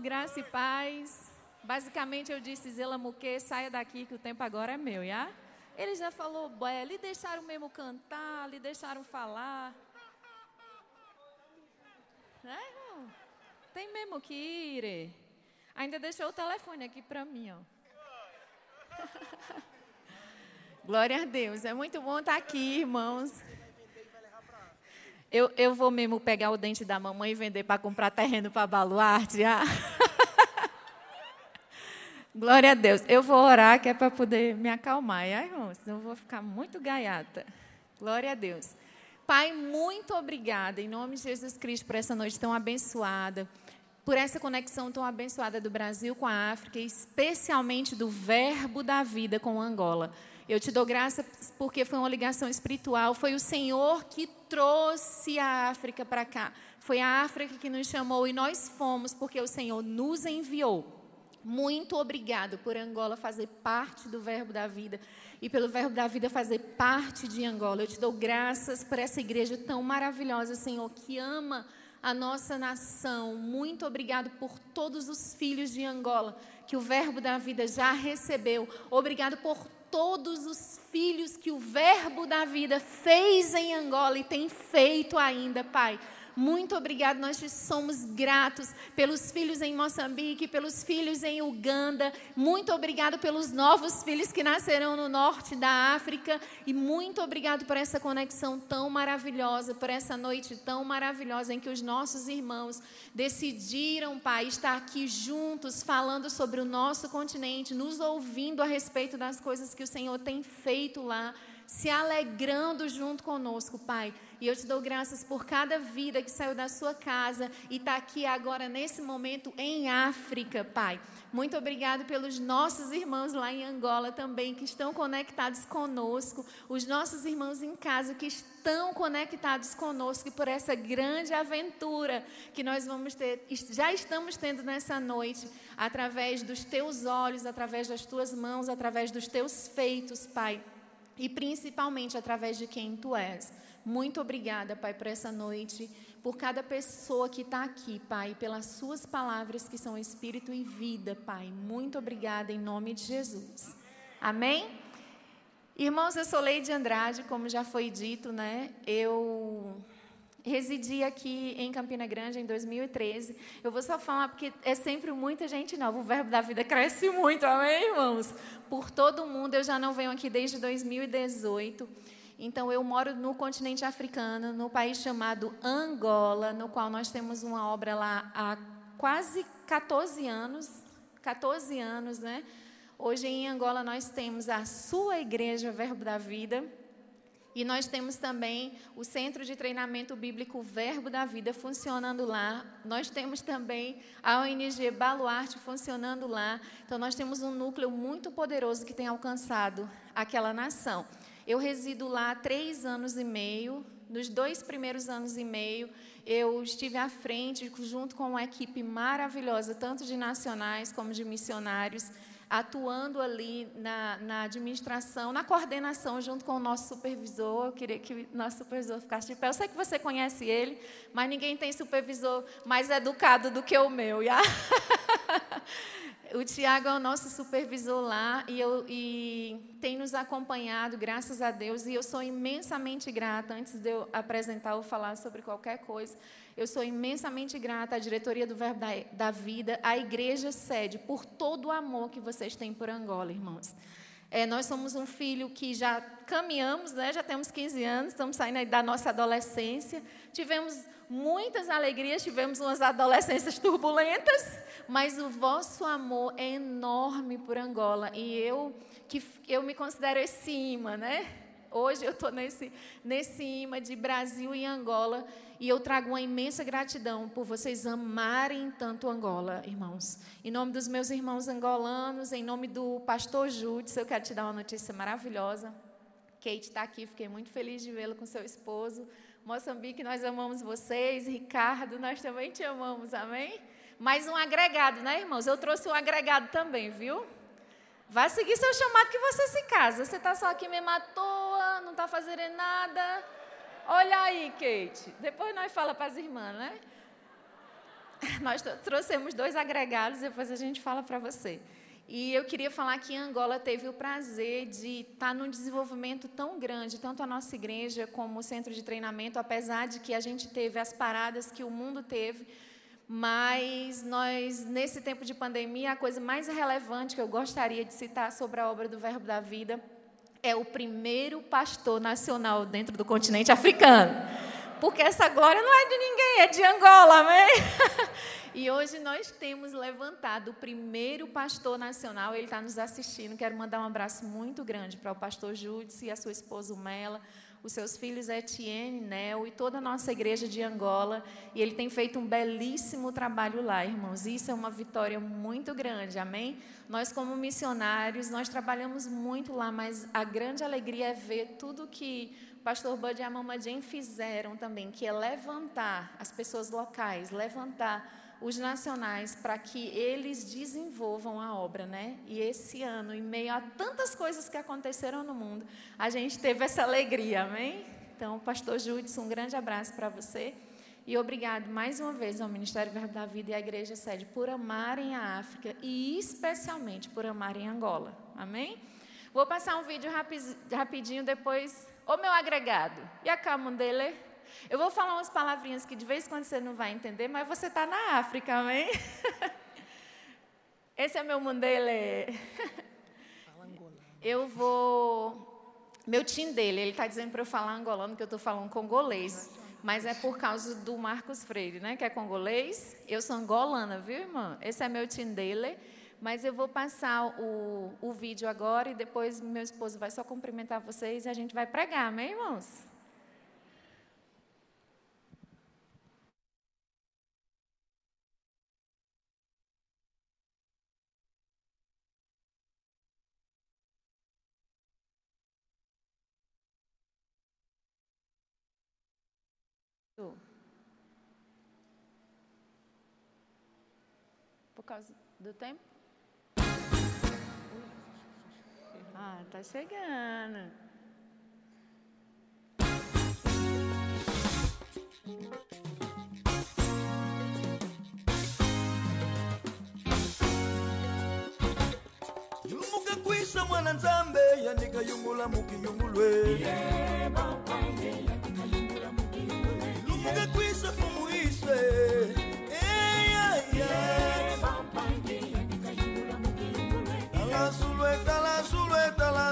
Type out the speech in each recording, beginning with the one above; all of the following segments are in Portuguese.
graça e paz. Basicamente eu disse, Zela Muque, saia daqui que o tempo agora é meu, já? Ele já falou, bué, lhe deixaram mesmo cantar, lhe deixaram falar. É, irmão? Tem mesmo que ir. Ainda deixou o telefone aqui para mim, ó. Glória a Deus, é muito bom estar aqui, irmãos. Eu, eu vou mesmo pegar o dente da mamãe e vender para comprar terreno para baluarte. Ah. Glória a Deus. Eu vou orar que é para poder me acalmar, é, irmão? Senão eu vou ficar muito gaiata. Glória a Deus. Pai, muito obrigada, em nome de Jesus Cristo, por essa noite tão abençoada, por essa conexão tão abençoada do Brasil com a África, especialmente do Verbo da Vida com Angola. Eu te dou graça porque foi uma ligação espiritual. Foi o Senhor que trouxe a África para cá. Foi a África que nos chamou e nós fomos porque o Senhor nos enviou. Muito obrigado por Angola fazer parte do Verbo da Vida e pelo Verbo da Vida fazer parte de Angola. Eu te dou graças por essa igreja tão maravilhosa, Senhor, que ama a nossa nação. Muito obrigado por todos os filhos de Angola que o Verbo da Vida já recebeu. Obrigado por todos os filhos que o Verbo da vida fez em Angola e tem feito ainda, Pai. Muito obrigado, nós somos gratos pelos filhos em Moçambique, pelos filhos em Uganda. Muito obrigado pelos novos filhos que nascerão no norte da África. E muito obrigado por essa conexão tão maravilhosa, por essa noite tão maravilhosa em que os nossos irmãos decidiram, Pai, estar aqui juntos, falando sobre o nosso continente, nos ouvindo a respeito das coisas que o Senhor tem feito lá se alegrando junto conosco, Pai. E eu te dou graças por cada vida que saiu da sua casa e está aqui agora, nesse momento, em África, Pai. Muito obrigado pelos nossos irmãos lá em Angola também, que estão conectados conosco, os nossos irmãos em casa que estão conectados conosco e por essa grande aventura que nós vamos ter, já estamos tendo nessa noite, através dos teus olhos, através das tuas mãos, através dos teus feitos, Pai e principalmente através de quem tu és. Muito obrigada, Pai, por essa noite, por cada pessoa que está aqui, Pai, pelas suas palavras que são espírito e vida, Pai. Muito obrigada em nome de Jesus. Amém? Irmãos, eu sou Leide Andrade, como já foi dito, né? Eu residi aqui em Campina Grande em 2013. Eu vou só falar porque é sempre muita gente nova. O verbo da vida cresce muito, amém, irmãos? Por todo mundo. Eu já não venho aqui desde 2018. Então, eu moro no continente africano, no país chamado Angola, no qual nós temos uma obra lá há quase 14 anos. 14 anos, né? Hoje em Angola nós temos a sua igreja Verbo da Vida e nós temos também o Centro de Treinamento Bíblico Verbo da Vida funcionando lá. Nós temos também a ONG Baluarte funcionando lá. Então, nós temos um núcleo muito poderoso que tem alcançado aquela nação. Eu resido lá há três anos e meio. Nos dois primeiros anos e meio, eu estive à frente, junto com uma equipe maravilhosa, tanto de nacionais como de missionários atuando ali na, na, administração, na coordenação, junto com o nosso supervisor. Eu queria que o nosso supervisor ficasse de pé. Eu sei que você conhece ele, mas ninguém tem supervisor mais educado do que o meu. Yeah? O Tiago é o nosso supervisor lá e, eu, e tem nos acompanhado, graças a Deus, e eu sou imensamente grata. Antes de eu apresentar ou falar sobre qualquer coisa, eu sou imensamente grata à diretoria do Verbo da, da Vida, à Igreja Sede, por todo o amor que vocês têm por Angola, irmãos. É, nós somos um filho que já caminhamos, né? já temos 15 anos, estamos saindo da nossa adolescência. Tivemos muitas alegrias, tivemos umas adolescências turbulentas, mas o vosso amor é enorme por Angola. E eu, que eu me considero esse imã, né? Hoje eu estou nesse, nesse imã de Brasil e Angola. E eu trago uma imensa gratidão por vocês amarem tanto Angola, irmãos. Em nome dos meus irmãos angolanos, em nome do pastor Júdice, eu quero te dar uma notícia maravilhosa. Kate está aqui, fiquei muito feliz de vê-la com seu esposo. Moçambique, nós amamos vocês. Ricardo, nós também te amamos, amém? Mais um agregado, né, irmãos? Eu trouxe um agregado também, viu? Vai seguir seu chamado que você se casa. Você está só aqui mesmo à toa, não está fazendo nada. Olha aí, Kate. Depois nós fala para as irmãs, né? nós trouxemos dois agregados, depois a gente fala para você. E eu queria falar que Angola teve o prazer de estar num desenvolvimento tão grande, tanto a nossa igreja como o centro de treinamento, apesar de que a gente teve as paradas que o mundo teve, mas nós, nesse tempo de pandemia, a coisa mais relevante que eu gostaria de citar sobre a obra do Verbo da Vida é o primeiro pastor nacional dentro do continente africano. Porque essa glória não é de ninguém, é de Angola, amém? E hoje nós temos levantado o primeiro pastor nacional, ele está nos assistindo. Quero mandar um abraço muito grande para o pastor Júdice e a sua esposa Mela, os seus filhos Etienne, Nel e toda a nossa igreja de Angola. E ele tem feito um belíssimo trabalho lá, irmãos. Isso é uma vitória muito grande, amém? Nós, como missionários, nós trabalhamos muito lá, mas a grande alegria é ver tudo que pastor Bud e a Mama Jane fizeram também, que é levantar as pessoas locais, levantar os nacionais para que eles desenvolvam a obra, né? E esse ano, em meio a tantas coisas que aconteceram no mundo, a gente teve essa alegria, amém? Então, pastor Judson, um grande abraço para você. E obrigado mais uma vez ao Ministério Verbo da Vida e à Igreja Sede por amarem a África e especialmente por amarem Angola. Amém? Vou passar um vídeo rapidinho depois. Ô meu agregado, e a Camundele? Eu vou falar umas palavrinhas que de vez em quando você não vai entender, mas você está na África, amém? Esse é meu mundele. Eu vou. Meu tim dele, ele está dizendo para eu falar angolano, que eu estou falando congolês. Mas é por causa do Marcos Freire, né? Que é congolês. Eu sou angolana, viu, irmã? Esse é meu tim dele. Mas eu vou passar o, o vídeo agora e depois meu esposo vai só cumprimentar vocês e a gente vai pregar, amém, irmãos? Por causa do tempo? Ah, tá chegando. yumuke kwisa mwana nzambe yandika yungula mukiyungulwe lumuke kwisa fumuiswe talasulwe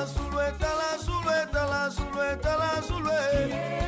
la zulueta, la zulueta, la zulueta, la zulueta.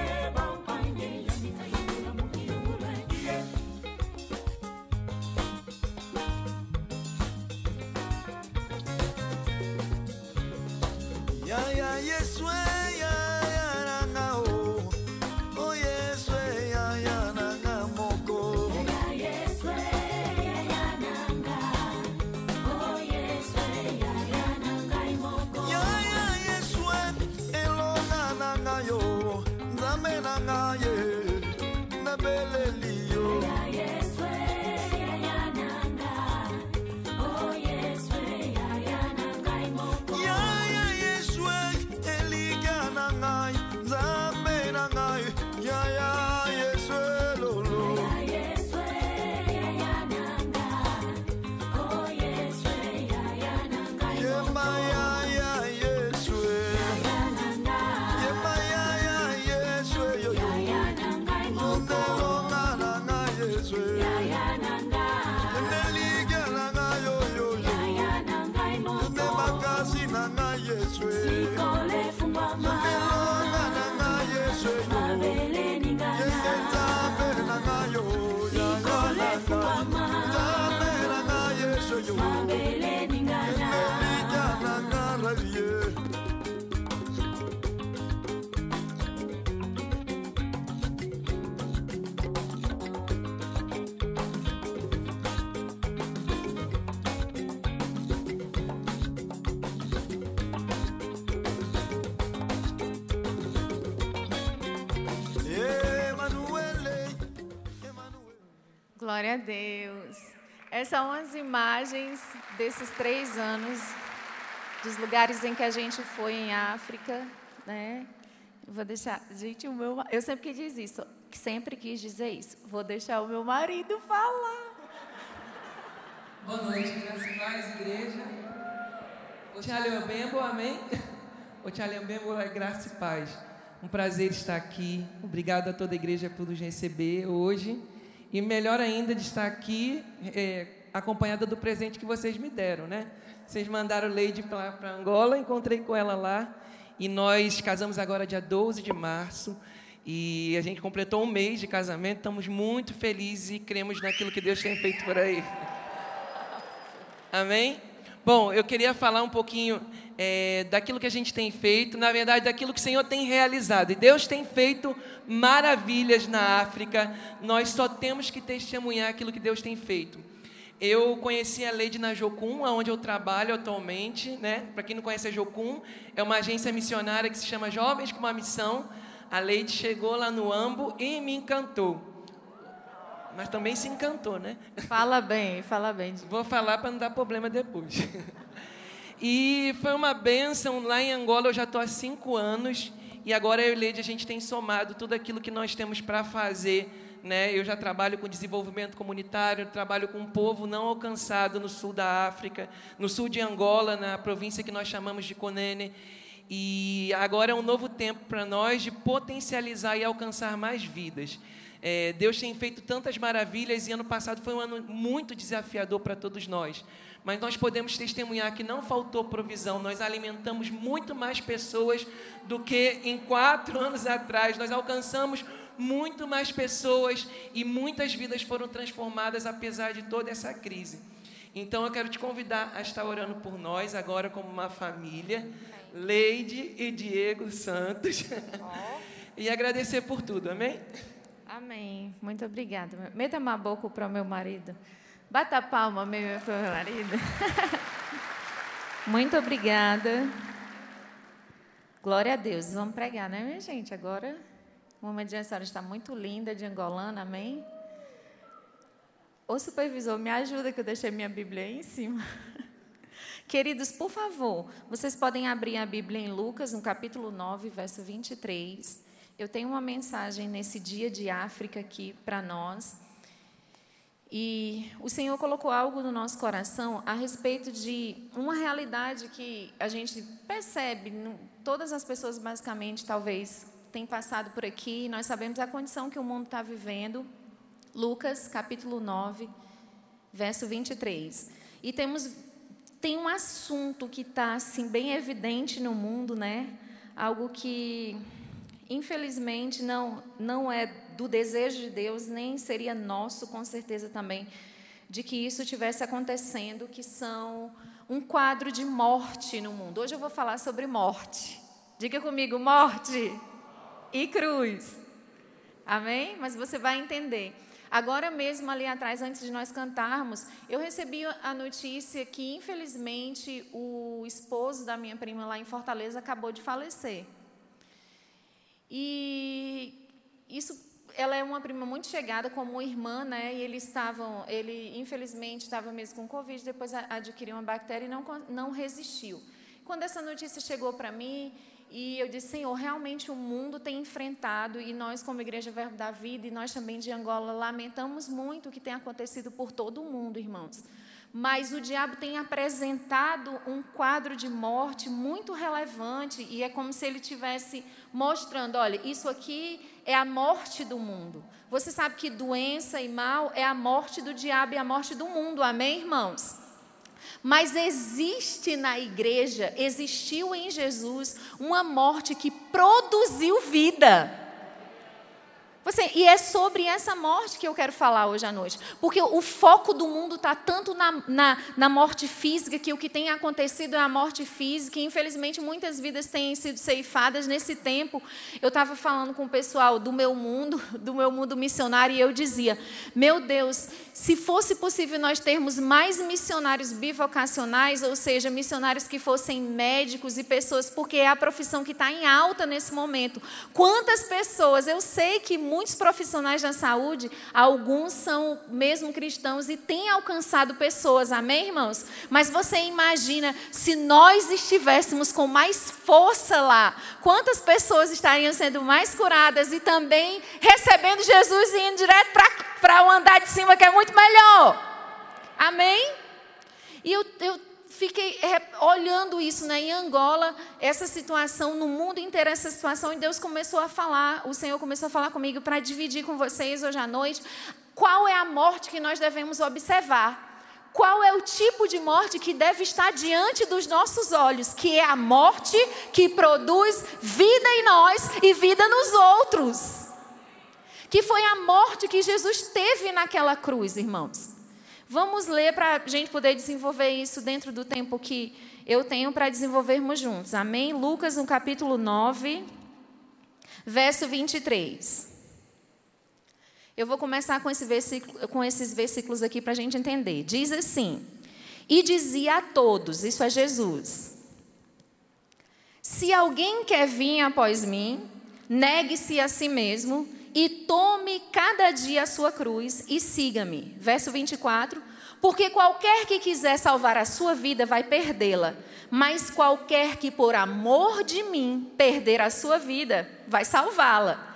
Glória a Deus. Essas são as imagens desses três anos, dos lugares em que a gente foi em África, né? Vou deixar, gente, o meu, eu sempre quis dizer isso, sempre quis dizer isso. Vou deixar o meu marido falar. Boa noite, graças a paz, igreja. O Bembo, amém? O Bembo é graça e paz. Um prazer estar aqui. Obrigado a toda a igreja por nos receber hoje. E melhor ainda de estar aqui é, acompanhada do presente que vocês me deram, né? Vocês mandaram Leide para Angola, encontrei com ela lá. E nós casamos agora dia 12 de março. E a gente completou um mês de casamento. Estamos muito felizes e cremos naquilo que Deus tem feito por aí. Amém? Bom, eu queria falar um pouquinho é, daquilo que a gente tem feito, na verdade, daquilo que o Senhor tem realizado. E Deus tem feito maravilhas na África, nós só temos que testemunhar aquilo que Deus tem feito. Eu conheci a Lady na Jocum, onde eu trabalho atualmente. Né? Para quem não conhece a Jocum, é uma agência missionária que se chama Jovens com uma Missão. A Lady chegou lá no Ambo e me encantou. Mas também se encantou, né? Fala bem, fala bem. Vou falar para não dar problema depois. E foi uma benção. Lá em Angola eu já estou há cinco anos. E agora eu e Leide, a gente tem somado tudo aquilo que nós temos para fazer. Né? Eu já trabalho com desenvolvimento comunitário, trabalho com um povo não alcançado no sul da África, no sul de Angola, na província que nós chamamos de Conene. E agora é um novo tempo para nós de potencializar e alcançar mais vidas. É, Deus tem feito tantas maravilhas e ano passado foi um ano muito desafiador para todos nós. Mas nós podemos testemunhar que não faltou provisão, nós alimentamos muito mais pessoas do que em quatro anos atrás, nós alcançamos muito mais pessoas e muitas vidas foram transformadas apesar de toda essa crise. Então eu quero te convidar a estar orando por nós agora como uma família, Leide e Diego Santos, e agradecer por tudo, amém? Amém. Muito obrigada. Meta uma boca para o meu marido. Bata a palma, meu, meu marido. Muito obrigada. Glória a Deus. Vamos pregar, né, minha gente? Agora, o momento de senhora está muito linda, de angolana, amém? Ô supervisor, me ajuda que eu deixei minha Bíblia aí em cima. Queridos, por favor, vocês podem abrir a Bíblia em Lucas, no capítulo 9, verso 23. Eu tenho uma mensagem nesse dia de África aqui para nós. E o Senhor colocou algo no nosso coração a respeito de uma realidade que a gente percebe, todas as pessoas basicamente talvez têm passado por aqui, nós sabemos a condição que o mundo está vivendo. Lucas capítulo 9, verso 23. E temos tem um assunto que está assim bem evidente no mundo, né? Algo que infelizmente não não é do desejo de Deus, nem seria nosso, com certeza também, de que isso tivesse acontecendo, que são um quadro de morte no mundo. Hoje eu vou falar sobre morte. Diga comigo, morte e cruz. Amém? Mas você vai entender. Agora mesmo, ali atrás, antes de nós cantarmos, eu recebi a notícia que, infelizmente, o esposo da minha prima lá em Fortaleza acabou de falecer. E isso ela é uma prima muito chegada como irmã, né? E eles estavam, ele infelizmente estava mesmo com Covid, depois adquiriu uma bactéria e não, não resistiu. Quando essa notícia chegou para mim, e eu disse, Senhor, realmente o mundo tem enfrentado, e nós, como Igreja Verbo da Vida, e nós também de Angola, lamentamos muito o que tem acontecido por todo o mundo, irmãos mas o diabo tem apresentado um quadro de morte muito relevante e é como se ele tivesse mostrando, olha, isso aqui é a morte do mundo. Você sabe que doença e mal é a morte do diabo e a morte do mundo. Amém, irmãos? Mas existe na igreja, existiu em Jesus uma morte que produziu vida. Você, e é sobre essa morte que eu quero falar hoje à noite. Porque o foco do mundo está tanto na, na, na, morte física, que o que tem acontecido é a morte física, e infelizmente muitas vidas têm sido ceifadas nesse tempo. Eu estava falando com o pessoal do meu mundo, do meu mundo missionário, e eu dizia: Meu Deus, se fosse possível nós termos mais missionários bivocacionais, ou seja, missionários que fossem médicos e pessoas, porque é a profissão que está em alta nesse momento. Quantas pessoas, eu sei que muitos profissionais da saúde, alguns são mesmo cristãos e têm alcançado pessoas, amém, irmãos? Mas você imagina se nós estivéssemos com mais força lá, quantas pessoas estariam sendo mais curadas e também recebendo Jesus e indo direto para o andar de cima, que é muito melhor. Amém? E eu, eu fiquei olhando isso né, em Angola, essa situação, no mundo inteiro, essa situação, e Deus começou a falar, o Senhor começou a falar comigo para dividir com vocês hoje à noite qual é a morte que nós devemos observar. Qual é o tipo de morte que deve estar diante dos nossos olhos? Que é a morte que produz vida em nós e vida nos outros que foi a morte que Jesus teve naquela cruz, irmãos. Vamos ler para a gente poder desenvolver isso dentro do tempo que eu tenho para desenvolvermos juntos. Amém? Lucas, no capítulo 9, verso 23. Eu vou começar com, esse versículo, com esses versículos aqui para a gente entender. Diz assim: E dizia a todos, isso é Jesus: Se alguém quer vir após mim, negue-se a si mesmo e tome cada dia a sua cruz e siga-me. Verso 24. Porque qualquer que quiser salvar a sua vida vai perdê-la, mas qualquer que por amor de mim perder a sua vida vai salvá-la.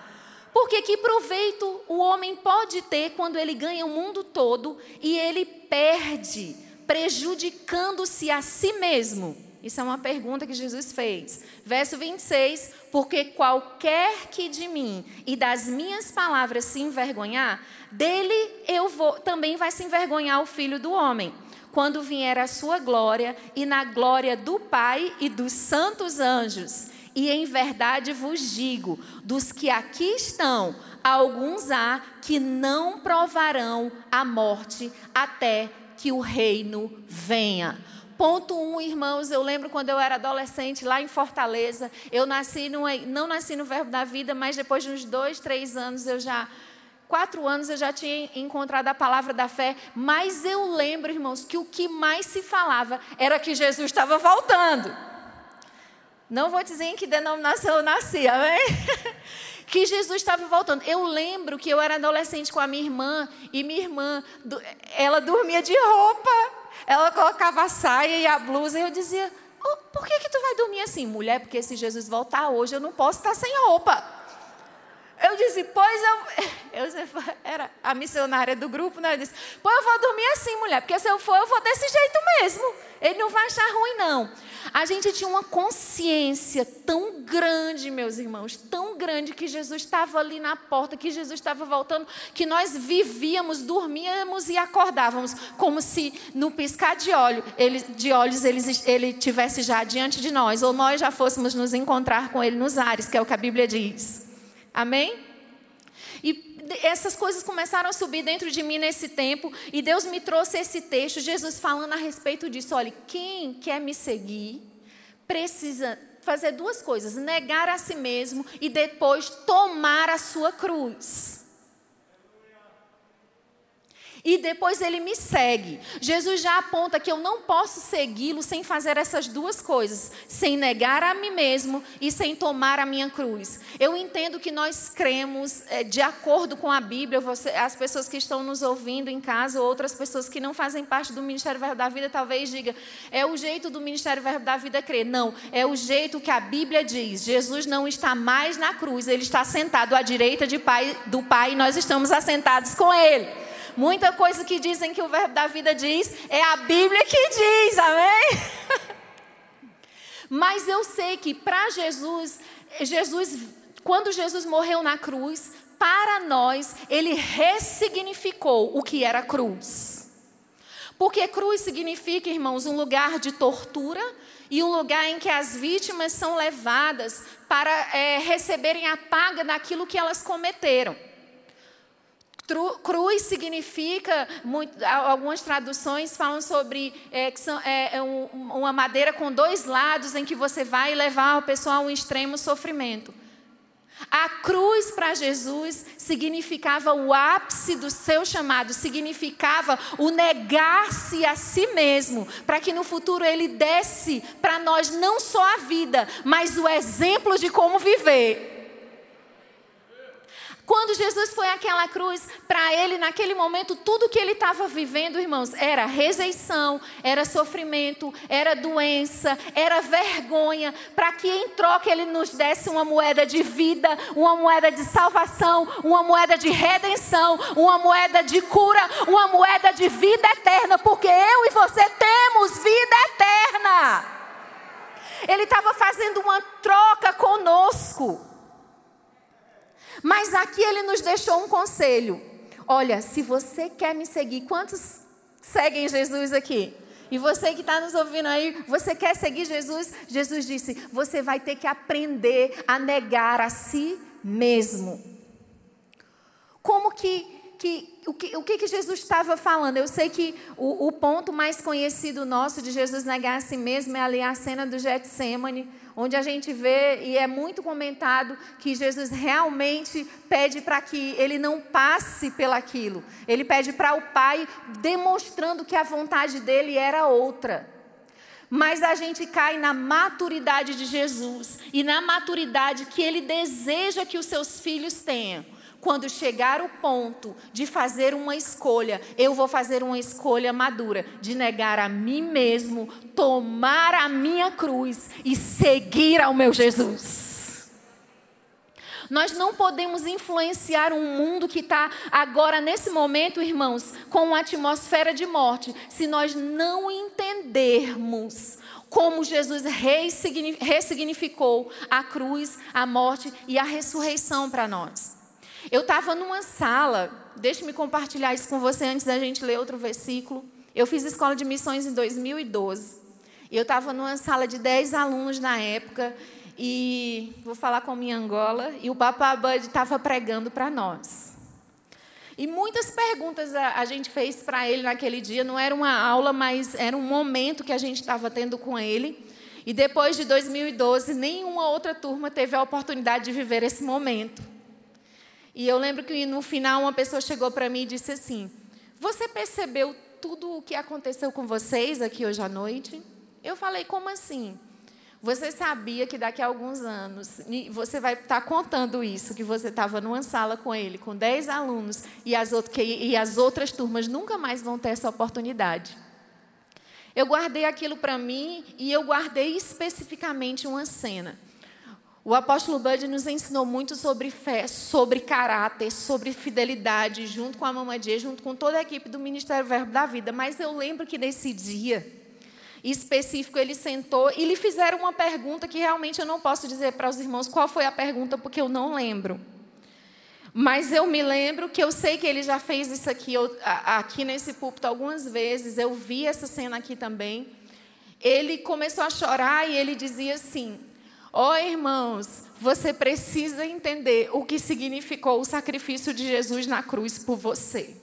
Porque que proveito o homem pode ter quando ele ganha o mundo todo e ele perde, prejudicando-se a si mesmo? Isso é uma pergunta que Jesus fez. Verso 26: Porque qualquer que de mim e das minhas palavras se envergonhar, dele eu vou, também vai se envergonhar o filho do homem, quando vier a sua glória e na glória do Pai e dos santos anjos. E em verdade vos digo: dos que aqui estão, alguns há que não provarão a morte até que o reino venha. Ponto um, irmãos, eu lembro quando eu era adolescente lá em Fortaleza, eu nasci no, não nasci no Verbo da Vida, mas depois de uns dois, três anos eu já quatro anos eu já tinha encontrado a palavra da fé, mas eu lembro, irmãos, que o que mais se falava era que Jesus estava voltando. Não vou dizer em que denominação eu nasci, amém? que Jesus estava voltando. Eu lembro que eu era adolescente com a minha irmã, e minha irmã, ela dormia de roupa. Ela colocava a saia e a blusa e eu dizia: oh, por que, que tu vai dormir assim? Mulher, porque se Jesus voltar hoje eu não posso estar sem roupa. Eu disse, pois eu. Eu era a missionária do grupo, né? Eu disse, pois eu vou dormir assim, mulher, porque se eu for, eu vou desse jeito mesmo. Ele não vai achar ruim, não. A gente tinha uma consciência tão grande, meus irmãos, tão grande que Jesus estava ali na porta, que Jesus estava voltando, que nós vivíamos, dormíamos e acordávamos, como se no piscar de, olho, ele, de olhos ele, ele tivesse já diante de nós, ou nós já fôssemos nos encontrar com ele nos ares, que é o que a Bíblia diz. Amém? E essas coisas começaram a subir dentro de mim nesse tempo, e Deus me trouxe esse texto, Jesus falando a respeito disso. Olha, quem quer me seguir precisa fazer duas coisas: negar a si mesmo e depois tomar a sua cruz e depois ele me segue. Jesus já aponta que eu não posso segui-lo sem fazer essas duas coisas, sem negar a mim mesmo e sem tomar a minha cruz. Eu entendo que nós cremos é, de acordo com a Bíblia, você, as pessoas que estão nos ouvindo em casa, outras pessoas que não fazem parte do Ministério Verbo da Vida, talvez diga, é o jeito do Ministério Verbo da Vida crer. Não, é o jeito que a Bíblia diz. Jesus não está mais na cruz, ele está sentado à direita pai, do Pai e nós estamos assentados com ele. Muita coisa que dizem que o verbo da vida diz, é a Bíblia que diz, amém? Mas eu sei que para Jesus, Jesus, quando Jesus morreu na cruz, para nós, ele ressignificou o que era cruz. Porque cruz significa, irmãos, um lugar de tortura e um lugar em que as vítimas são levadas para é, receberem a paga daquilo que elas cometeram. Cruz significa, muito, algumas traduções falam sobre é, que são, é, é um, uma madeira com dois lados em que você vai levar a pessoa a um extremo sofrimento. A cruz para Jesus significava o ápice do seu chamado, significava o negar-se a si mesmo, para que no futuro ele desse para nós não só a vida, mas o exemplo de como viver. Quando Jesus foi àquela cruz, para ele, naquele momento, tudo que ele estava vivendo, irmãos, era rejeição, era sofrimento, era doença, era vergonha, para que em troca ele nos desse uma moeda de vida, uma moeda de salvação, uma moeda de redenção, uma moeda de cura, uma moeda de vida eterna, porque eu e você temos vida eterna. Ele estava fazendo uma troca conosco. Mas aqui ele nos deixou um conselho. Olha, se você quer me seguir, quantos seguem Jesus aqui? E você que está nos ouvindo aí, você quer seguir Jesus? Jesus disse: você vai ter que aprender a negar a si mesmo. Como que, que o que, o que Jesus estava falando? Eu sei que o, o ponto mais conhecido nosso de Jesus negar a si mesmo é ali a cena do Getsemane, onde a gente vê e é muito comentado que Jesus realmente pede para que ele não passe pelaquilo. Ele pede para o Pai, demonstrando que a vontade dele era outra. Mas a gente cai na maturidade de Jesus e na maturidade que ele deseja que os seus filhos tenham quando chegar o ponto de fazer uma escolha, eu vou fazer uma escolha madura, de negar a mim mesmo, tomar a minha cruz e seguir ao meu Jesus. Nós não podemos influenciar um mundo que está agora, nesse momento, irmãos, com uma atmosfera de morte, se nós não entendermos como Jesus ressignificou a cruz, a morte e a ressurreição para nós. Eu estava numa sala, deixe-me compartilhar isso com você antes da gente ler outro versículo. Eu fiz escola de missões em 2012. E eu estava numa sala de 10 alunos na época. E vou falar com minha Angola. E o Papa Bud estava pregando para nós. E muitas perguntas a, a gente fez para ele naquele dia. Não era uma aula, mas era um momento que a gente estava tendo com ele. E depois de 2012, nenhuma outra turma teve a oportunidade de viver esse momento. E eu lembro que no final uma pessoa chegou para mim e disse assim: Você percebeu tudo o que aconteceu com vocês aqui hoje à noite? Eu falei: Como assim? Você sabia que daqui a alguns anos você vai estar tá contando isso, que você estava numa sala com ele, com 10 alunos, e as, e as outras turmas nunca mais vão ter essa oportunidade. Eu guardei aquilo para mim e eu guardei especificamente uma cena. O apóstolo Bud nos ensinou muito sobre fé, sobre caráter, sobre fidelidade, junto com a Mamadia, junto com toda a equipe do Ministério Verbo da Vida. Mas eu lembro que nesse dia específico ele sentou e lhe fizeram uma pergunta que realmente eu não posso dizer para os irmãos qual foi a pergunta, porque eu não lembro. Mas eu me lembro que eu sei que ele já fez isso aqui, eu, aqui nesse púlpito algumas vezes. Eu vi essa cena aqui também. Ele começou a chorar e ele dizia assim: Ó oh, irmãos, você precisa entender o que significou o sacrifício de Jesus na cruz por você.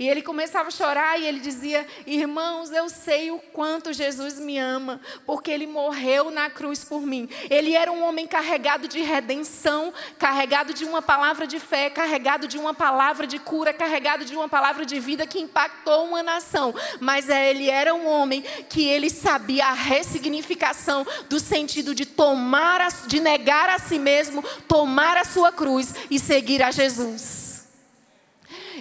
E ele começava a chorar e ele dizia: Irmãos, eu sei o quanto Jesus me ama, porque ele morreu na cruz por mim. Ele era um homem carregado de redenção, carregado de uma palavra de fé, carregado de uma palavra de cura, carregado de uma palavra de vida que impactou uma nação. Mas é, ele era um homem que ele sabia a ressignificação do sentido de tomar, a, de negar a si mesmo, tomar a sua cruz e seguir a Jesus.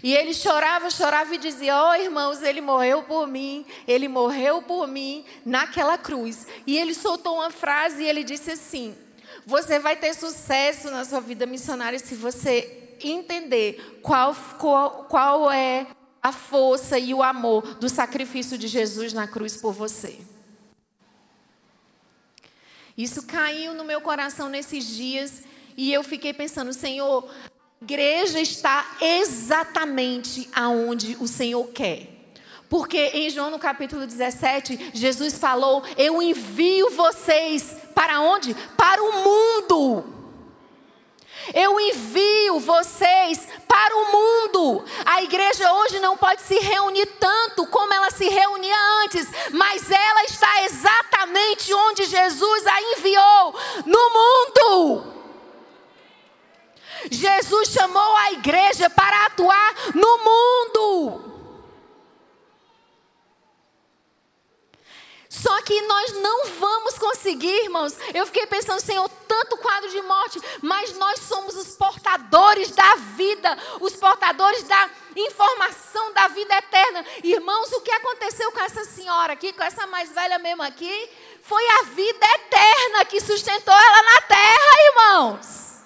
E ele chorava, chorava e dizia: Ó oh, irmãos, ele morreu por mim, ele morreu por mim naquela cruz. E ele soltou uma frase e ele disse assim: Você vai ter sucesso na sua vida missionária se você entender qual, qual, qual é a força e o amor do sacrifício de Jesus na cruz por você. Isso caiu no meu coração nesses dias e eu fiquei pensando, Senhor, igreja está exatamente aonde o Senhor quer. Porque em João no capítulo 17, Jesus falou: Eu envio vocês para onde? Para o mundo. Eu envio vocês para o mundo. A igreja hoje não pode se reunir tanto como ela se reunia antes, mas ela está exatamente onde Jesus a enviou no mundo. Jesus chamou a igreja para atuar no mundo. Só que nós não vamos conseguir, irmãos. Eu fiquei pensando, Senhor, tanto quadro de morte, mas nós somos os portadores da vida, os portadores da informação da vida eterna. Irmãos, o que aconteceu com essa senhora aqui, com essa mais velha mesmo aqui, foi a vida eterna que sustentou ela na terra, irmãos.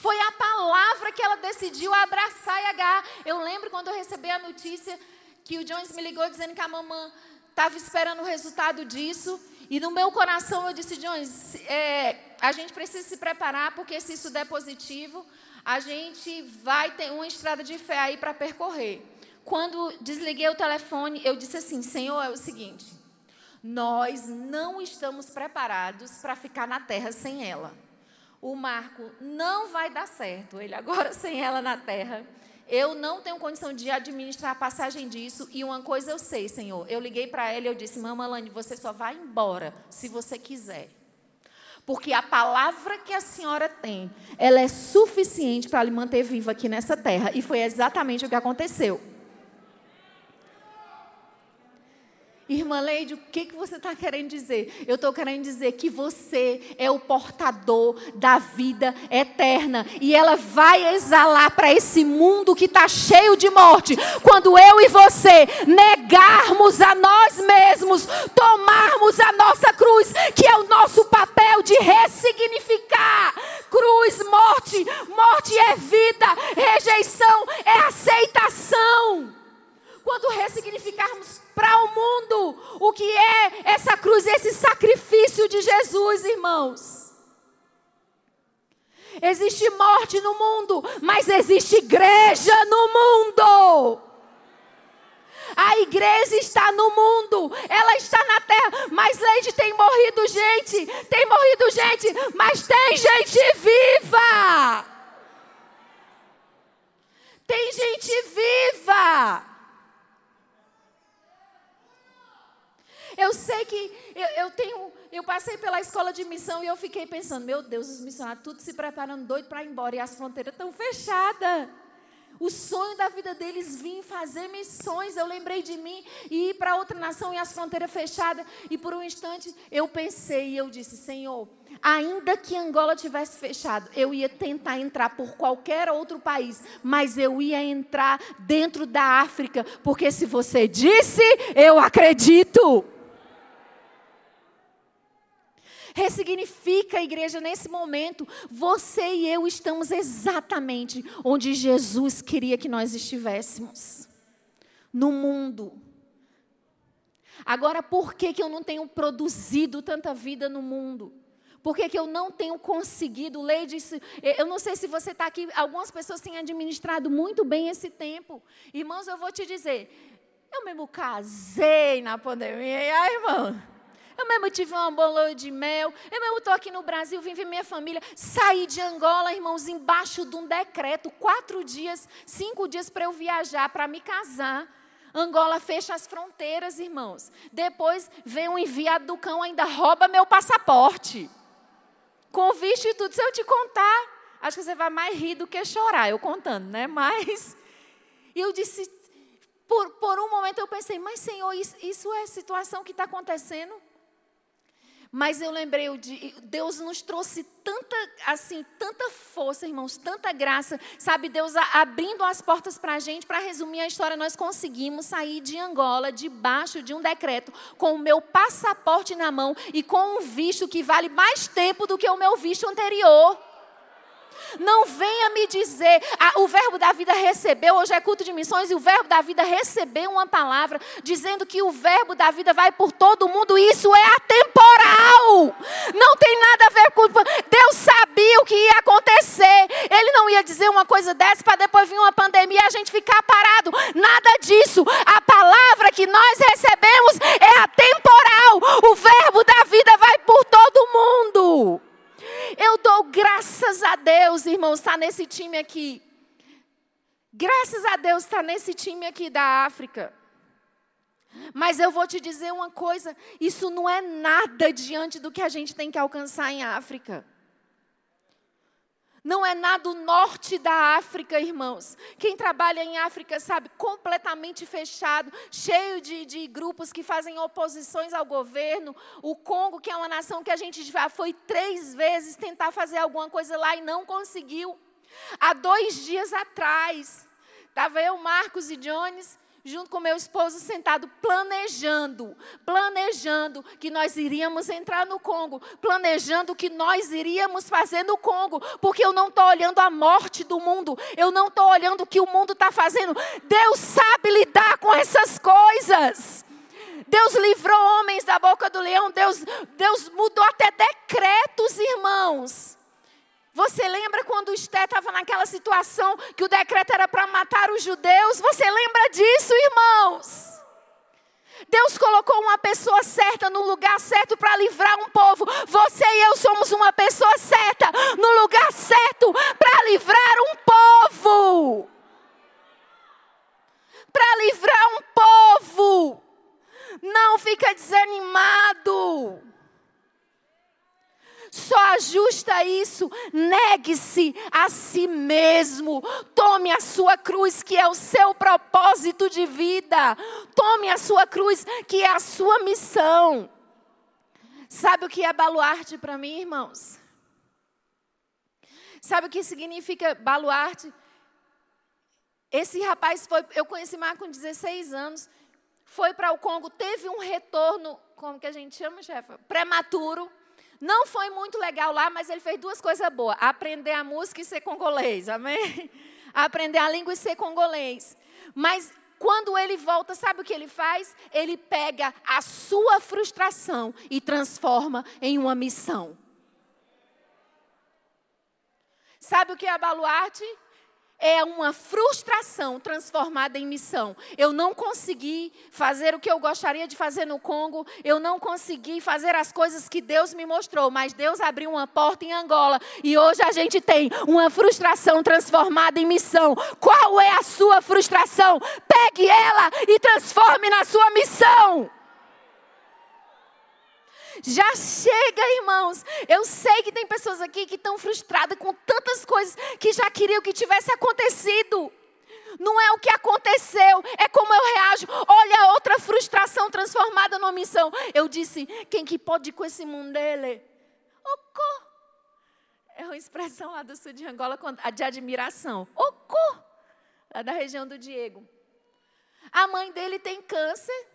Foi a palavra que ela decidiu abraçar e agarrar. Eu lembro quando eu recebi a notícia que o Jones me ligou dizendo que a mamãe estava esperando o resultado disso. E no meu coração eu disse, Jones, é, a gente precisa se preparar, porque se isso der positivo, a gente vai ter uma estrada de fé aí para percorrer. Quando desliguei o telefone, eu disse assim: Senhor, é o seguinte, nós não estamos preparados para ficar na terra sem ela. O Marco não vai dar certo, ele agora sem ela na terra. Eu não tenho condição de administrar a passagem disso. E uma coisa eu sei, Senhor. Eu liguei para ela e eu disse: Mamãe você só vai embora se você quiser. Porque a palavra que a senhora tem, ela é suficiente para lhe manter viva aqui nessa terra. E foi exatamente o que aconteceu. Irmã Leide, o que, que você está querendo dizer? Eu estou querendo dizer que você é o portador da vida eterna. E ela vai exalar para esse mundo que está cheio de morte. Quando eu e você negarmos a nós mesmos, tomarmos a nossa cruz, que é o no mundo, mas existe igreja no mundo. A igreja está no mundo, ela está na terra, mas Leide tem morrido gente, tem morrido gente, mas tem gente viva. Tem gente viva. Eu sei que eu, eu, tenho, eu passei pela escola de missão e eu fiquei pensando, meu Deus, os missionários tudo se preparando doido para ir embora e as fronteiras estão fechadas. O sonho da vida deles vir fazer missões. Eu lembrei de mim e ir para outra nação e as fronteiras fechadas. E por um instante eu pensei e eu disse: Senhor, ainda que Angola tivesse fechado, eu ia tentar entrar por qualquer outro país, mas eu ia entrar dentro da África, porque se você disse, eu acredito. Ressignifica a igreja nesse momento. Você e eu estamos exatamente onde Jesus queria que nós estivéssemos no mundo. Agora, por que, que eu não tenho produzido tanta vida no mundo? Por que, que eu não tenho conseguido? Lei disse, eu não sei se você está aqui, algumas pessoas têm administrado muito bem esse tempo. Irmãos, eu vou te dizer, eu mesmo casei na pandemia, e aí, irmão? Eu mesmo tive uma boa de mel. Eu mesmo estou aqui no Brasil, vim ver minha família. Saí de Angola, irmãos, embaixo de um decreto. Quatro dias, cinco dias para eu viajar, para me casar. Angola fecha as fronteiras, irmãos. Depois vem um enviado do cão, ainda rouba meu passaporte. Com visto e tudo. Se eu te contar, acho que você vai mais rir do que chorar, eu contando, né? Mas eu disse, por, por um momento eu pensei, mas Senhor, isso, isso é situação que está acontecendo? Mas eu lembrei de Deus nos trouxe tanta assim, tanta força, irmãos, tanta graça, sabe? Deus abrindo as portas para a gente. Para resumir a história, nós conseguimos sair de Angola debaixo de um decreto com o meu passaporte na mão e com um visto que vale mais tempo do que o meu visto anterior. Não venha me dizer, ah, o verbo da vida recebeu, hoje é culto de missões, e o verbo da vida recebeu uma palavra dizendo que o verbo da vida vai por todo mundo, isso é atemporal. Não tem nada a ver com. Deus sabia o que ia acontecer. Ele não ia dizer uma coisa dessa para depois vir uma pandemia e a gente ficar parado. Nada disso. A palavra que nós recebemos é atemporal. O verbo da vida vai por todo mundo. Eu dou graças a Deus, irmãos, está nesse time aqui. Graças a Deus está nesse time aqui da África. Mas eu vou te dizer uma coisa: isso não é nada diante do que a gente tem que alcançar em África. Não é nada o norte da África, irmãos. Quem trabalha em África sabe, completamente fechado, cheio de, de, grupos que fazem oposições ao governo. O Congo, que é uma nação que a gente já foi três vezes tentar fazer alguma coisa lá e não conseguiu. Há dois dias atrás, estava eu, Marcos e Jones, junto com meu esposo sentado planejando, planejando que nós iríamos entrar no Congo, planejando o que nós iríamos fazer no Congo, porque eu não estou olhando a morte do mundo, eu não estou olhando o que o mundo está fazendo. Deus sabe lidar com essas coisas. Deus livrou homens da boca do leão, Deus, Deus mudou até decretos, irmãos. Você lembra quando Esté estava naquela situação que o decreto era para matar os judeus? Você lembra disso, irmãos? Deus colocou uma pessoa certa no lugar certo para livrar um povo. Você e eu somos uma pessoa certa no lugar certo para livrar um povo. Para livrar um povo. Não fica desanimado. Só ajusta isso. Negue-se a si mesmo. Tome a sua cruz, que é o seu propósito de vida. Tome a sua cruz, que é a sua missão. Sabe o que é baluarte para mim, irmãos? Sabe o que significa baluarte? Esse rapaz foi, eu conheci Marco com 16 anos, foi para o Congo, teve um retorno, como que a gente chama, chefa? Prematuro. Não foi muito legal lá, mas ele fez duas coisas boas: aprender a música e ser congolês, amém? Aprender a língua e ser congolês. Mas quando ele volta, sabe o que ele faz? Ele pega a sua frustração e transforma em uma missão. Sabe o que é a baluarte? É uma frustração transformada em missão. Eu não consegui fazer o que eu gostaria de fazer no Congo, eu não consegui fazer as coisas que Deus me mostrou, mas Deus abriu uma porta em Angola e hoje a gente tem uma frustração transformada em missão. Qual é a sua frustração? Pegue ela e transforme na sua missão. Já chega, irmãos. Eu sei que tem pessoas aqui que estão frustradas com tantas coisas que já queriam que tivesse acontecido. Não é o que aconteceu, é como eu reajo. Olha outra frustração transformada numa missão. Eu disse: quem que pode com esse mundo dele? Ocô. É uma expressão lá do sul de Angola de admiração. Ocô. Lá da região do Diego. A mãe dele tem câncer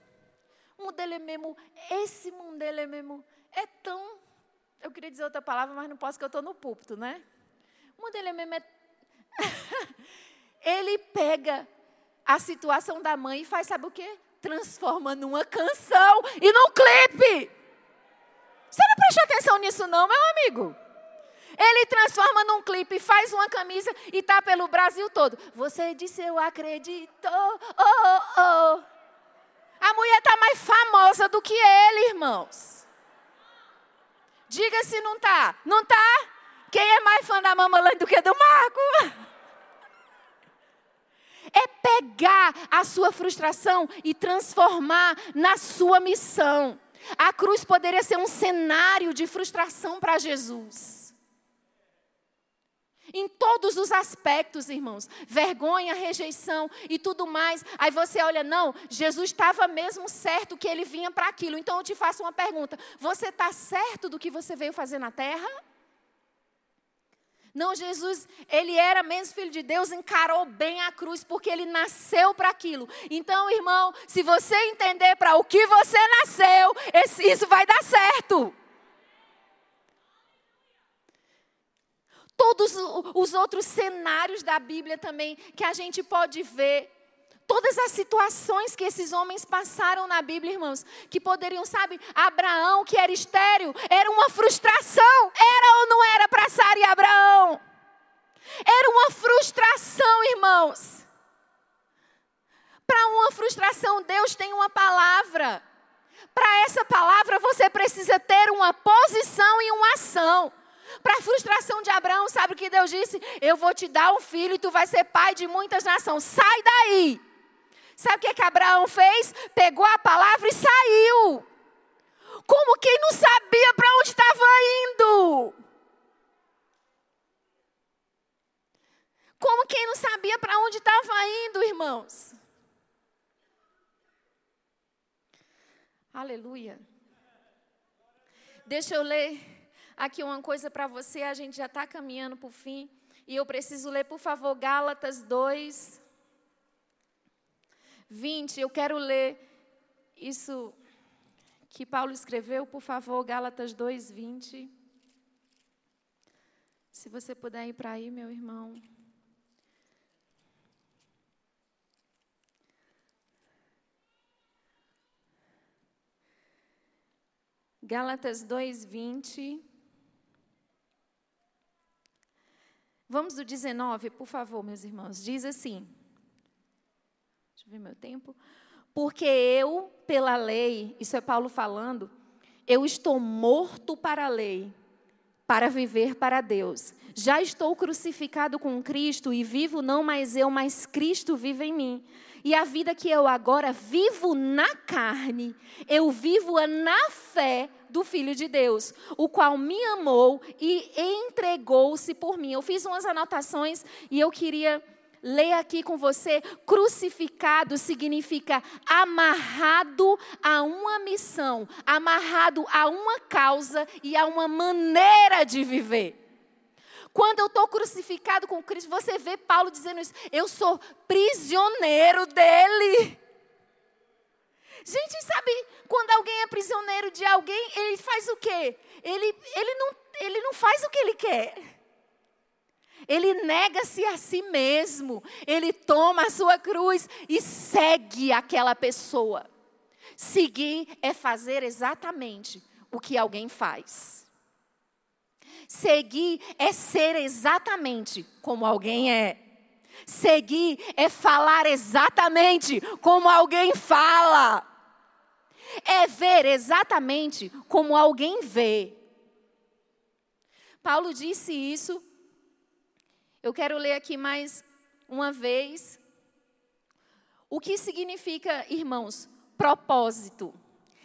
modelo é mesmo, esse modelo é mesmo, é tão. Eu queria dizer outra palavra, mas não posso, que eu estou no púlpito, né? O modelo é mesmo é. Ele pega a situação da mãe e faz, sabe o quê? Transforma numa canção e num clipe. Você não prestou atenção nisso, não, meu amigo? Ele transforma num clipe, faz uma camisa e tá pelo Brasil todo. Você disse, eu acredito. Oh, oh, oh. A mulher está mais famosa do que ele, irmãos. Diga se não está. Não está? Quem é mais fã da mamãe do que do Marco? É pegar a sua frustração e transformar na sua missão. A cruz poderia ser um cenário de frustração para Jesus. Em todos os aspectos, irmãos. Vergonha, rejeição e tudo mais. Aí você olha, não, Jesus estava mesmo certo que ele vinha para aquilo. Então eu te faço uma pergunta: você está certo do que você veio fazer na terra? Não, Jesus, ele era mesmo filho de Deus, encarou bem a cruz, porque ele nasceu para aquilo. Então, irmão, se você entender para o que você nasceu, isso vai dar certo. Todos os outros cenários da Bíblia também que a gente pode ver. Todas as situações que esses homens passaram na Bíblia, irmãos, que poderiam, sabe, Abraão, que era estéreo, era uma frustração. Era ou não era para Sara e Abraão? Era uma frustração, irmãos. Para uma frustração, Deus tem uma palavra. Para essa palavra, você precisa ter uma posição e uma ação. Para a frustração de Abraão, sabe o que Deus disse? Eu vou te dar um filho e tu vai ser pai de muitas nações. Sai daí. Sabe o que, é que Abraão fez? Pegou a palavra e saiu. Como quem não sabia para onde estava indo. Como quem não sabia para onde estava indo, irmãos. Aleluia. Deixa eu ler aqui uma coisa para você, a gente já está caminhando para o fim. E eu preciso ler, por favor, Gálatas 2, 20. Eu quero ler isso que Paulo escreveu, por favor, Gálatas 2, 20. Se você puder ir para aí, meu irmão. Gálatas 2, 20. Vamos do 19, por favor, meus irmãos. Diz assim. Deixa eu ver meu tempo. Porque eu, pela lei, isso é Paulo falando, eu estou morto para a lei, para viver para Deus. Já estou crucificado com Cristo e vivo não mais eu, mas Cristo vive em mim. E a vida que eu agora vivo na carne, eu vivo-a na fé do Filho de Deus, o qual me amou e entregou-se por mim. Eu fiz umas anotações e eu queria ler aqui com você. Crucificado significa amarrado a uma missão, amarrado a uma causa e a uma maneira de viver. Quando eu estou crucificado com Cristo, você vê Paulo dizendo isso. Eu sou prisioneiro dele. Gente, sabe quando alguém é prisioneiro de alguém, ele faz o quê? Ele, ele, não, ele não faz o que ele quer. Ele nega-se a si mesmo. Ele toma a sua cruz e segue aquela pessoa. Seguir é fazer exatamente o que alguém faz. Seguir é ser exatamente como alguém é. Seguir é falar exatamente como alguém fala. É ver exatamente como alguém vê. Paulo disse isso. Eu quero ler aqui mais uma vez. O que significa, irmãos, propósito?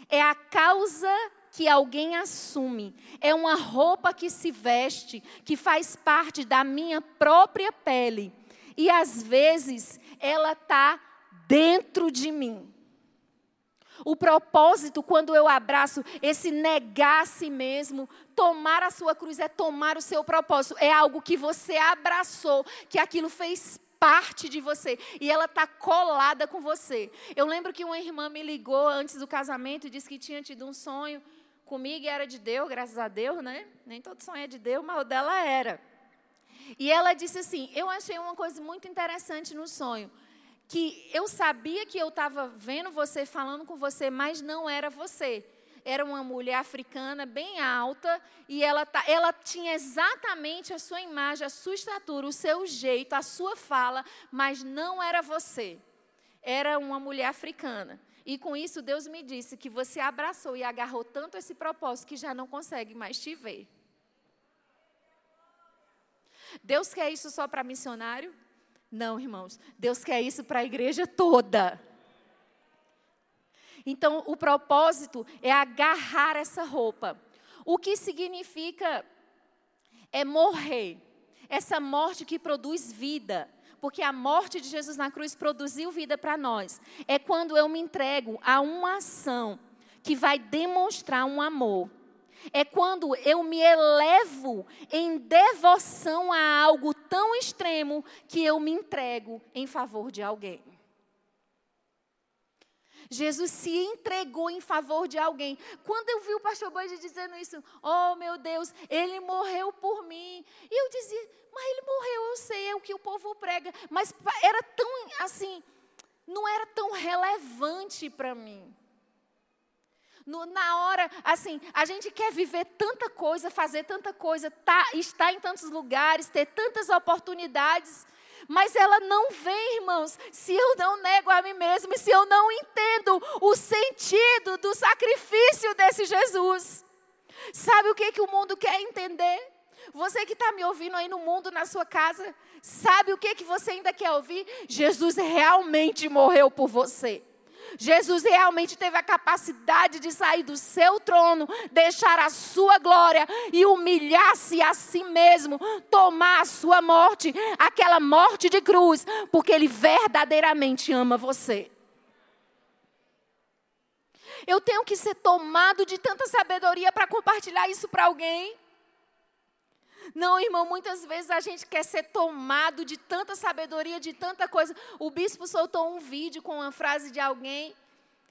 É a causa que alguém assume, é uma roupa que se veste, que faz parte da minha própria pele. E às vezes ela está dentro de mim. O propósito, quando eu abraço esse negar a si mesmo, tomar a sua cruz é tomar o seu propósito. É algo que você abraçou, que aquilo fez parte de você e ela está colada com você. Eu lembro que uma irmã me ligou antes do casamento e disse que tinha tido um sonho comigo e era de Deus, graças a Deus, né? Nem todo sonho é de Deus, mas o dela era. E ela disse assim: Eu achei uma coisa muito interessante no sonho. Que eu sabia que eu estava vendo você, falando com você, mas não era você. Era uma mulher africana bem alta e ela, tá, ela tinha exatamente a sua imagem, a sua estatura, o seu jeito, a sua fala, mas não era você. Era uma mulher africana. E com isso, Deus me disse que você abraçou e agarrou tanto esse propósito que já não consegue mais te ver. Deus quer isso só para missionário? Não, irmãos. Deus quer isso para a igreja toda. Então, o propósito é agarrar essa roupa. O que significa é morrer. Essa morte que produz vida porque a morte de Jesus na cruz produziu vida para nós. É quando eu me entrego a uma ação que vai demonstrar um amor. É quando eu me elevo em devoção a algo tão extremo que eu me entrego em favor de alguém. Jesus se entregou em favor de alguém. Quando eu vi o pastor Boide dizendo isso, oh meu Deus, ele morreu por mim. E eu dizia, mas ele morreu, eu sei, é o que o povo prega. Mas era tão assim, não era tão relevante para mim. No, na hora, assim, a gente quer viver tanta coisa, fazer tanta coisa, tá, estar em tantos lugares, ter tantas oportunidades, mas ela não vem, irmãos, se eu não nego a mim mesmo e se eu não entendo o sentido do sacrifício desse Jesus. Sabe o que, que o mundo quer entender? Você que está me ouvindo aí no mundo, na sua casa, sabe o que, que você ainda quer ouvir? Jesus realmente morreu por você. Jesus realmente teve a capacidade de sair do seu trono, deixar a sua glória e humilhar-se a si mesmo, tomar a sua morte, aquela morte de cruz, porque ele verdadeiramente ama você. Eu tenho que ser tomado de tanta sabedoria para compartilhar isso para alguém. Não, irmão, muitas vezes a gente quer ser tomado de tanta sabedoria, de tanta coisa. O bispo soltou um vídeo com uma frase de alguém.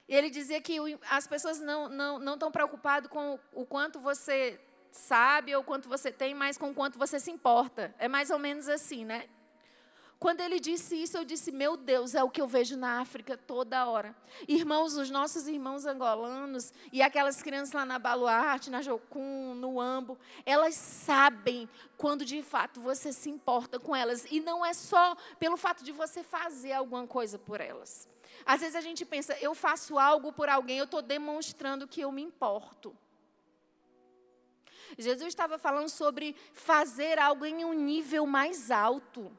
E ele dizia que as pessoas não estão não, não preocupadas com o quanto você sabe ou quanto você tem, mas com quanto você se importa. É mais ou menos assim, né? Quando ele disse isso, eu disse: Meu Deus, é o que eu vejo na África toda hora. Irmãos, os nossos irmãos angolanos e aquelas crianças lá na Baluarte, na Jocum, no Ambo, elas sabem quando de fato você se importa com elas. E não é só pelo fato de você fazer alguma coisa por elas. Às vezes a gente pensa: Eu faço algo por alguém, eu estou demonstrando que eu me importo. Jesus estava falando sobre fazer algo em um nível mais alto.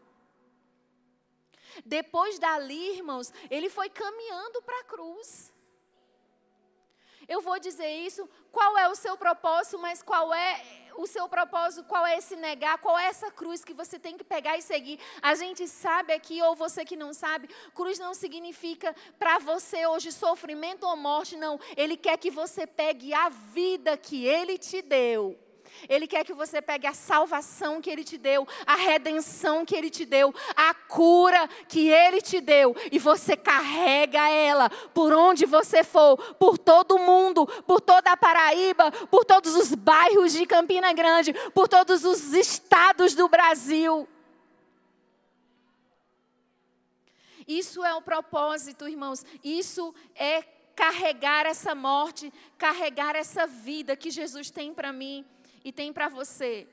Depois dali, irmãos, ele foi caminhando para a cruz. Eu vou dizer isso, qual é o seu propósito, mas qual é o seu propósito, qual é esse negar, qual é essa cruz que você tem que pegar e seguir. A gente sabe aqui, ou você que não sabe, cruz não significa para você hoje sofrimento ou morte, não. Ele quer que você pegue a vida que ele te deu ele quer que você pegue a salvação que Ele te deu, a redenção que Ele te deu, a cura que Ele te deu, e você carrega ela por onde você for, por todo o mundo, por toda a Paraíba, por todos os bairros de Campina Grande, por todos os estados do Brasil. Isso é o propósito, irmãos. Isso é carregar essa morte, carregar essa vida que Jesus tem para mim e tem para você.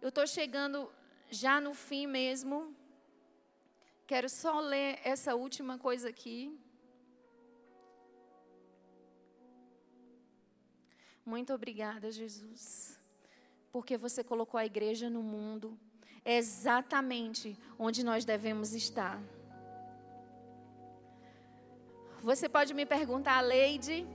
Eu estou chegando já no fim mesmo. Quero só ler essa última coisa aqui. Muito obrigada, Jesus, porque você colocou a igreja no mundo exatamente onde nós devemos estar. Você pode me perguntar, Leide,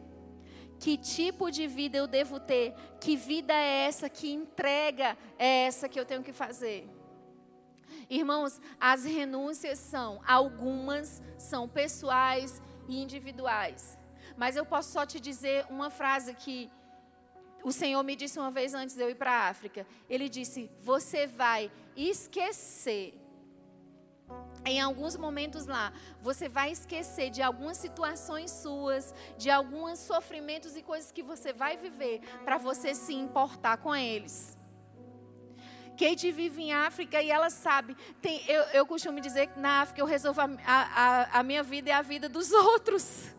que tipo de vida eu devo ter? Que vida é essa? Que entrega é essa que eu tenho que fazer? Irmãos, as renúncias são, algumas são pessoais e individuais. Mas eu posso só te dizer uma frase que o Senhor me disse uma vez antes de eu ir para a África. Ele disse: Você vai esquecer em alguns momentos lá, você vai esquecer de algumas situações suas, de alguns sofrimentos e coisas que você vai viver, para você se importar com eles. Kate vive em África e ela sabe. Tem, eu, eu costumo dizer que na África eu resolvo a, a, a minha vida e a vida dos outros.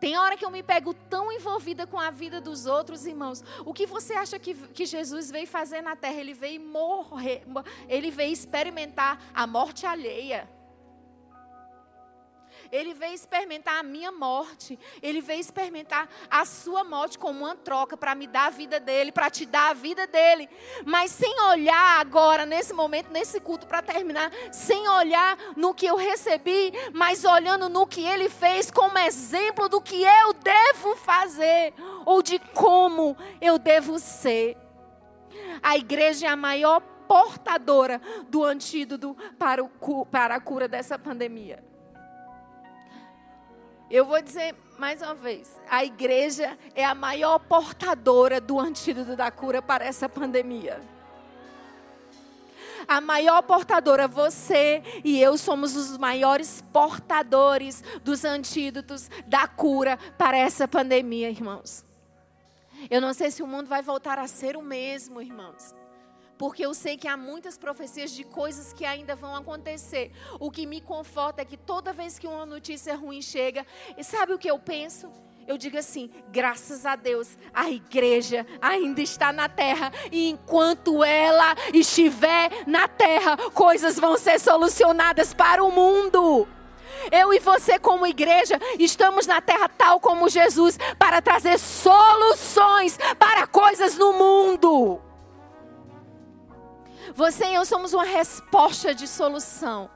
Tem hora que eu me pego tão envolvida com a vida dos outros, irmãos. O que você acha que, que Jesus veio fazer na terra? Ele veio morrer, ele veio experimentar a morte alheia. Ele veio experimentar a minha morte. Ele veio experimentar a sua morte como uma troca para me dar a vida dele, para te dar a vida dele. Mas sem olhar agora, nesse momento, nesse culto, para terminar, sem olhar no que eu recebi, mas olhando no que ele fez como exemplo do que eu devo fazer ou de como eu devo ser. A igreja é a maior portadora do antídoto para, o, para a cura dessa pandemia. Eu vou dizer mais uma vez: a igreja é a maior portadora do antídoto da cura para essa pandemia. A maior portadora, você e eu somos os maiores portadores dos antídotos da cura para essa pandemia, irmãos. Eu não sei se o mundo vai voltar a ser o mesmo, irmãos porque eu sei que há muitas profecias de coisas que ainda vão acontecer. O que me conforta é que toda vez que uma notícia ruim chega, sabe o que eu penso? Eu digo assim: graças a Deus, a igreja ainda está na terra, e enquanto ela estiver na terra, coisas vão ser solucionadas para o mundo. Eu e você, como igreja, estamos na terra tal como Jesus para trazer soluções para coisas no mundo. Você e eu somos uma resposta de solução.